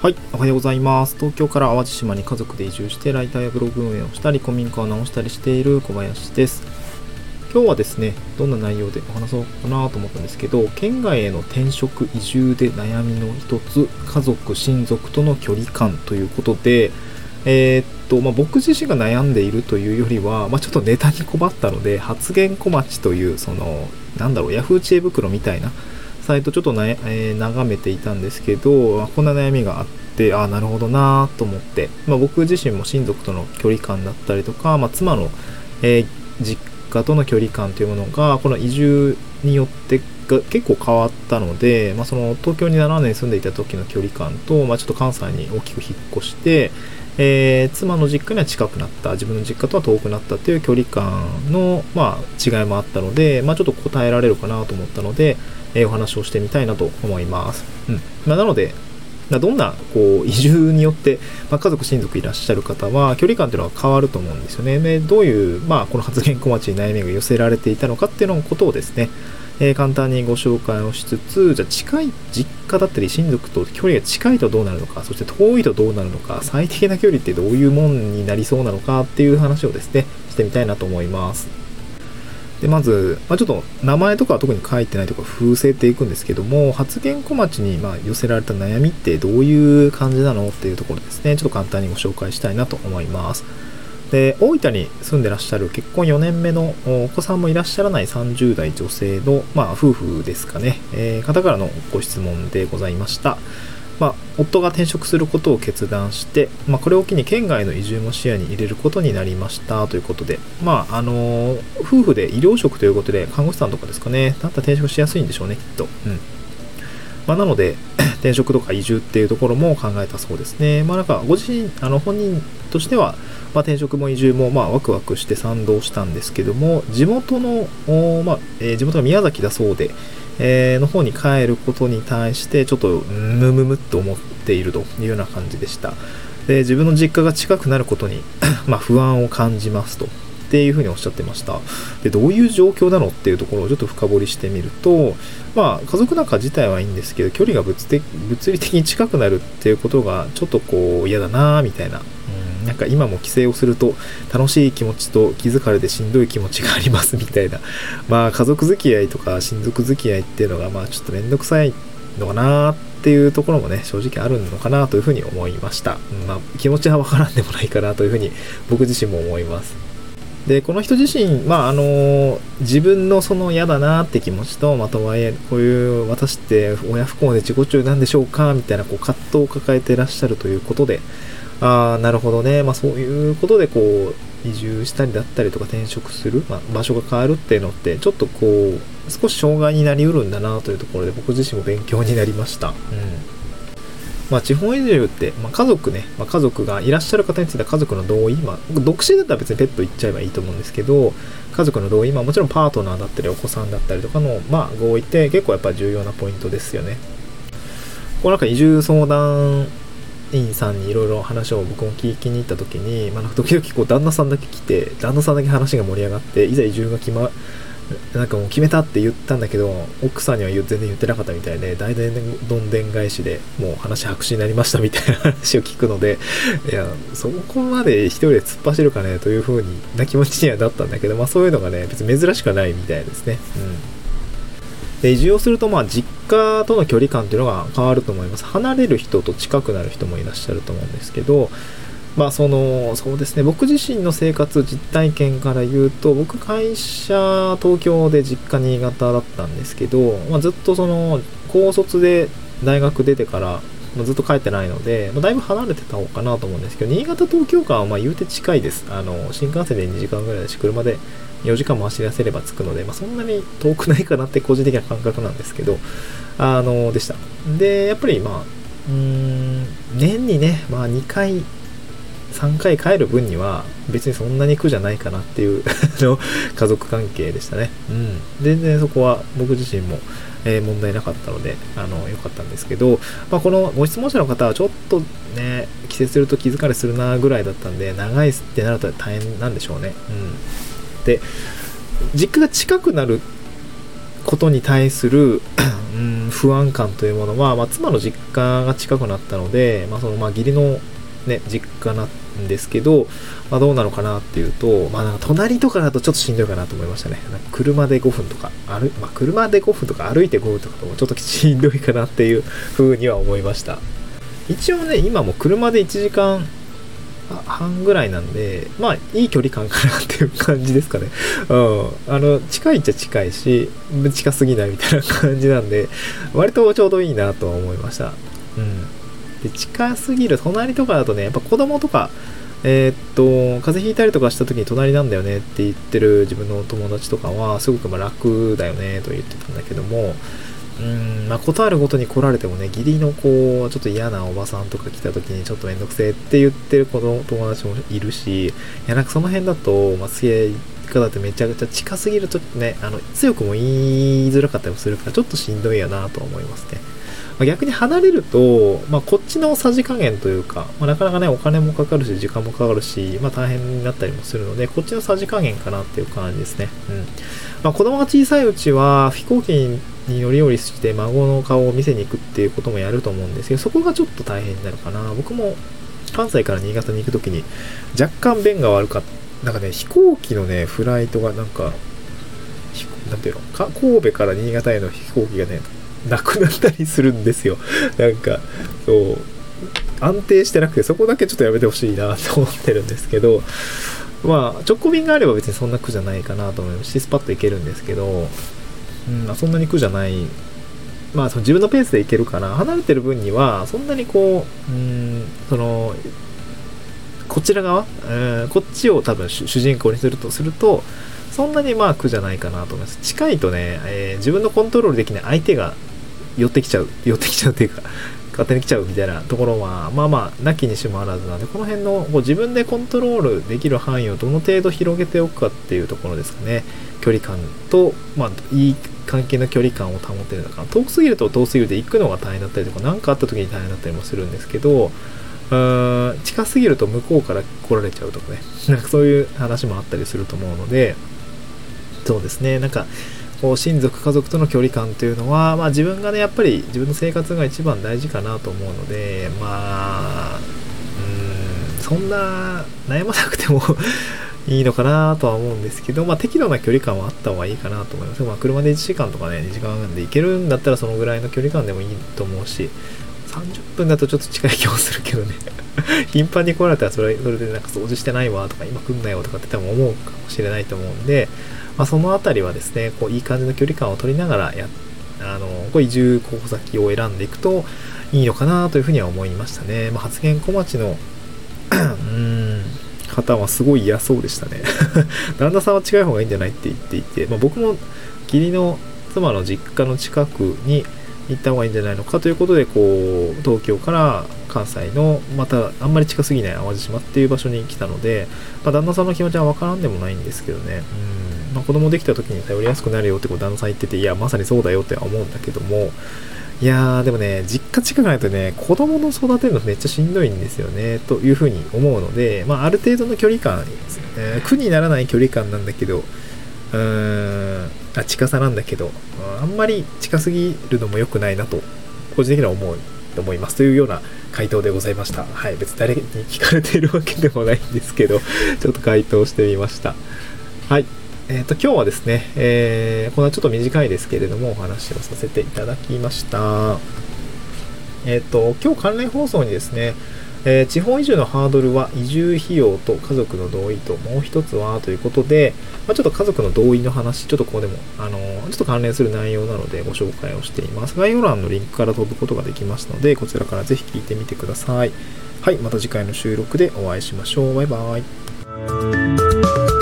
はい、おはようございます。東京から淡路島に家族で移住してライターやブログ運営をしたり、古民家を直したりしている小林です。今日はですね、どんな内容でお話そうかなと思ったんですけど、県外への転職移住で悩みの一つ、家族、親族との距離感ということで、えーっと、まあ、僕自身が悩んでいるというよりは、まあ、ちょっとネタに困ったので、発言小町という、その、なんだろう、ヤフー知恵袋みたいな、サイトちょっとな、えー眺めていたんですけど、こんな悩みがあって、ああ、なるほどなと思って、まあ、僕自身も親族との距離感だったりとか、まあ、妻の、えー実家との距離感というものが、この移住によってが結構変わったので、まあ、その東京に7年住んでいた時の距離感と、まあ、ちょっと関西に大きく引っ越して、えー妻の実家には近くなった自分の実家とは遠くなったっていう距離感の、まあ、違いもあったので、まあ、ちょっと答えられるかなと思ったので、えーお話をしてみたいなと思います。うんまあ、なのでどんなこう移住によって、まあ、家族親族いらっしゃる方は距離感というのは変わると思うんですよね。でどういう、まあ、この発言小町に悩みが寄せられていたのかっていうのことをですね、えー簡単にご紹介をしつつじゃあ近い実家だったり親族と距離が近いとどうなるのかそして遠いとどうなるのか最適な距離ってどういうもんになりそうなのかっていう話をですねしてみたいなと思います。でまず、まあ、ちょっと名前とかは特に書いてないとか封せていくんですけども発言小町にま寄せられた悩みってどういう感じなのっていうところですねちょっと簡単にご紹介したいなと思いますで大分に住んでらっしゃる結婚4年目のお子さんもいらっしゃらない30代女性の、まあ、夫婦ですかね、えー方からのご質問でございました。まあ、夫が転職することを決断して、まあ、これを機に県外の移住も視野に入れることになりました。ということで、まああのー夫婦で医療職ということで看護師さんとかですかね。だったら転職しやすいんでしょうねきっと、うん。まあ、なので 転職とか移住っていうところも考えたそうですね。まあなんかご自身あの本人としては、まあ、転職も移住もまあワクワクして賛同したんですけども地元の、まあえー地元が宮崎だそうでえーの方に帰ることに対してちょっとむむむっと思っているというような感じでした。で自分の実家が近くなることに ま不安を感じますと。っていうふうにおっしゃってました。でどういう状況なのっていうところをちょっと深掘りしてみるとまあ家族仲自体はいいんですけど距離が物的物理的に近くなるっていうことがちょっとこう嫌だなみたいな。うん。なんか今も帰省をすると楽しい気持ちと気づかれてしんどい気持ちがありますみたいな。まあ家族付き合いとか親族付き合いっていうのがまあちょっとめんどくさいのかなっていうところもね正直あるのかなというふうに思いました、うん。まあ気持ちはわからんでもないかなというふうに僕自身も思いますでこの人自身、まああの自分のその嫌だなって気持ちとまとはいえこういう私って親不幸で自己中なんでしょうかみたいなこう葛藤を抱えてらっしゃるということでああなるほどね、まあ、そういうことでこう移住したりだったりとか転職する、まあ、場所が変わるっていうのってちょっとこう少し障害になりうるんだなというところで僕自身も勉強になりました。うんまあ、地方移住って、まあ、家族ね、まあ、家族がいらっしゃる方については家族の同意、まあ、独身だったら別にペット行っちゃえばいいと思うんですけど家族の同意、まあ、もちろんパートナーだったりお子さんだったりとかの、まあ、合意って結構やっぱ重要なポイントですよね。こうなんか移住相談員さんにいろいろ話を僕も聞きに行った時に、まあ、なんか時々こう旦那さんだけ来て旦那さんだけ話が盛り上がっていざ移住が決まなんかもう決めたって言ったんだけど奥さんには全然言ってなかったみたいで大体どんでん返しでもう話白紙になりましたみたいな話を聞くので いやそこまで一人で突っ走るかねという風にな気持ちにはなったんだけど、まあ、そういうのがね別に珍しくはないみたいですね。うんで移住をするとまあ実家との距離感っていうのが変わると思います離れる人と近くなる人もいらっしゃると思うんですけどまあそのそうですね。僕自身の生活実体験から言うと僕会社東京で実家新潟だったんですけど、まあ、ずっとその高卒で大学出てからまあずっと帰ってないので、まあ、だいぶ離れてた方かなと思うんですけど新潟東京間はまあ言うて近いです。あの新幹線で2時間ぐらいだし車で4時間も走らせれば着くので、まあ、そんなに遠くないかなって個人的な感覚なんですけどあのでした。でやっぱりまあうーん年にね、まあ、2回3回帰る分には別にそんなに苦じゃないかなっていう の家族関係でしたね。うん。全然そこは僕自身も、えー問題なかったので、あの、良かったんですけど、まあ、このご質問者の方はちょっとね、帰省すると気疲れするなぐらいだったんで、長いってなると大変なんでしょうね。うん。で、実家が近くなることに対するうん不安感というものは、まあ、妻の実家が近くなったので、まあ、そのまあ義理の、ね、実家なんですけど、まあ、どうなのかなっていうと、まあ、隣とかだとちょっとしんどいかなと思いましたね。なんか車で5分とか歩、まあ、車で5分とか歩いて5分とかともちょっとしんどいかなっていう風には思いました。一応ね、今も車で1時間半ぐらいなんで、まあ、いい距離感かなっていう感じですかね。うん。あの、近いっちゃ近いし、近すぎないみたいな感じなんで、割とちょうどいいなとは思いました。近すぎる隣とかだとね、やっぱ子供とか、えー、っと、風邪ひいたりとかした時に隣なんだよねって言ってる自分の友達とかは、すごくま楽だよねと言ってたんだけども、うん、まあ、ことあるごとに来られてもね、義理のこう、ちょっと嫌なおばさんとか来た時にちょっとめんどくせえって言ってる子の友達もいるし、いや、なんかその辺だと、まあ、すげえ、方ってめちゃくちゃ近すぎるとね、あの、強くも言いづらかったりもするから、ちょっとしんどいやなと思いますね。まあ、逆に離れると、まあ、こっちのさじ加減というか、まあ、なかなかね、お金もかかるし、時間もかかるし、まあ、大変になったりもするので、こっちのさじ加減かなっていう感じですね。うん。まあ、子供が小さいうちは、飛行機に乗り降りして孫の顔を見せに行くっていうこともやると思うんですけど、そこがちょっと大変になるかな。僕も関西から新潟に行くときに若干便が悪かった。なんかね、飛行機のね、フライトがなんか、なんていうのか、神戸から新潟への飛行機がね、なくなったりするんですよ。なんか、そう、安定してなくて、そこだけちょっとやめてほしいなと思ってるんですけど、まあ、直行便があれば別にそんな苦じゃないかなと思いますし、スパッと行けるんですけど、うん、そんなに苦じゃない。まあ、その自分のペースで行けるから、離れてる分には、そんなにこう、うん、その、こちら側、うん、こっちを多分主人公にするとすると、そんなにまあ苦じゃないかなと思います。近いとね、えー、自分のコントロールできない相手が寄ってきちゃう、寄ってきちゃうっていうか、勝手に来ちゃうみたいなところは、まあまあ、なきにしもあらずなんで、この辺のこう自分でコントロールできる範囲をどの程度広げておくかっていうところですかね。距離感と、まあ、いい関係の距離感を保てるのか遠くすぎると遠すぎるで行くのが大変だったりとか何かあった時に大変だったりもするんですけどうん近すぎると向こうから来られちゃうとかね。なんかそういう話もあったりすると思うのでそうですね。なんかこう親族家族との距離感というのは、まあ、自分がねやっぱり自分の生活が一番大事かなと思うのでまあうんそんな悩まなくても いいのかなとは思うんですけど、まあ、適度な距離感はあった方がいいかなと思います。まあ、車で1時間とかね、2時間で行けるんだったらそのぐらいの距離感でもいいと思うし、30分だとちょっと近い気もするけどね 頻繁に来られたらそれそれでなんか掃除してないわとか今来んなよとかって多分思うかもしれないと思うんで、まあ、そのあたりはですね、こういい感じの距離感を取りながらやあのこう移住候補先を選んでいくといいのかなというふうには思いましたね。まあ、発言小町のうん方はすごい嫌そうでしたね。旦那さんは近い方がいいんじゃないって言っていて、まあ、僕も義理の妻の実家の近くに行った方がいいんじゃないのかということで、こう、東京から関西の、またあんまり近すぎない淡路島っていう場所に来たので、まあ、旦那さんの気持ちはわからんでもないんですけどね、うん、まあ、子供できた時に頼りやすくなるよってこう旦那さん言ってて、いや、まさにそうだよって思うんだけども、いやー、でもね、実家近くないとね、子供の育てるのめっちゃしんどいんですよね、というふうに思うので、まあ、ある程度の距離感、えー、苦にならない距離感なんだけど、うーん、あ、近さなんだけど、あんまり近すぎるのも良くないなと、個人的には思う、思います。というような回答でございました。はい、別に誰に聞かれているわけでもないんですけど、ちょっと回答してみました。はい。えっ、ー、と、今日はですね、えー、こんなちょっと短いですけれども、お話をさせていただきました。えっ、ー、と、今日関連放送にですね、えー、地方移住のハードルは移住費用と家族の同意ともう一つはということで、まあ、ちょっと家族の同意の話、ちょっとここでも、あのー、ちょっと関連する内容なのでご紹介をしています。概要欄のリンクから飛ぶことができますので、こちらからぜひ聞いてみてください。はい、また次回の収録でお会いしましょう。バイバイ。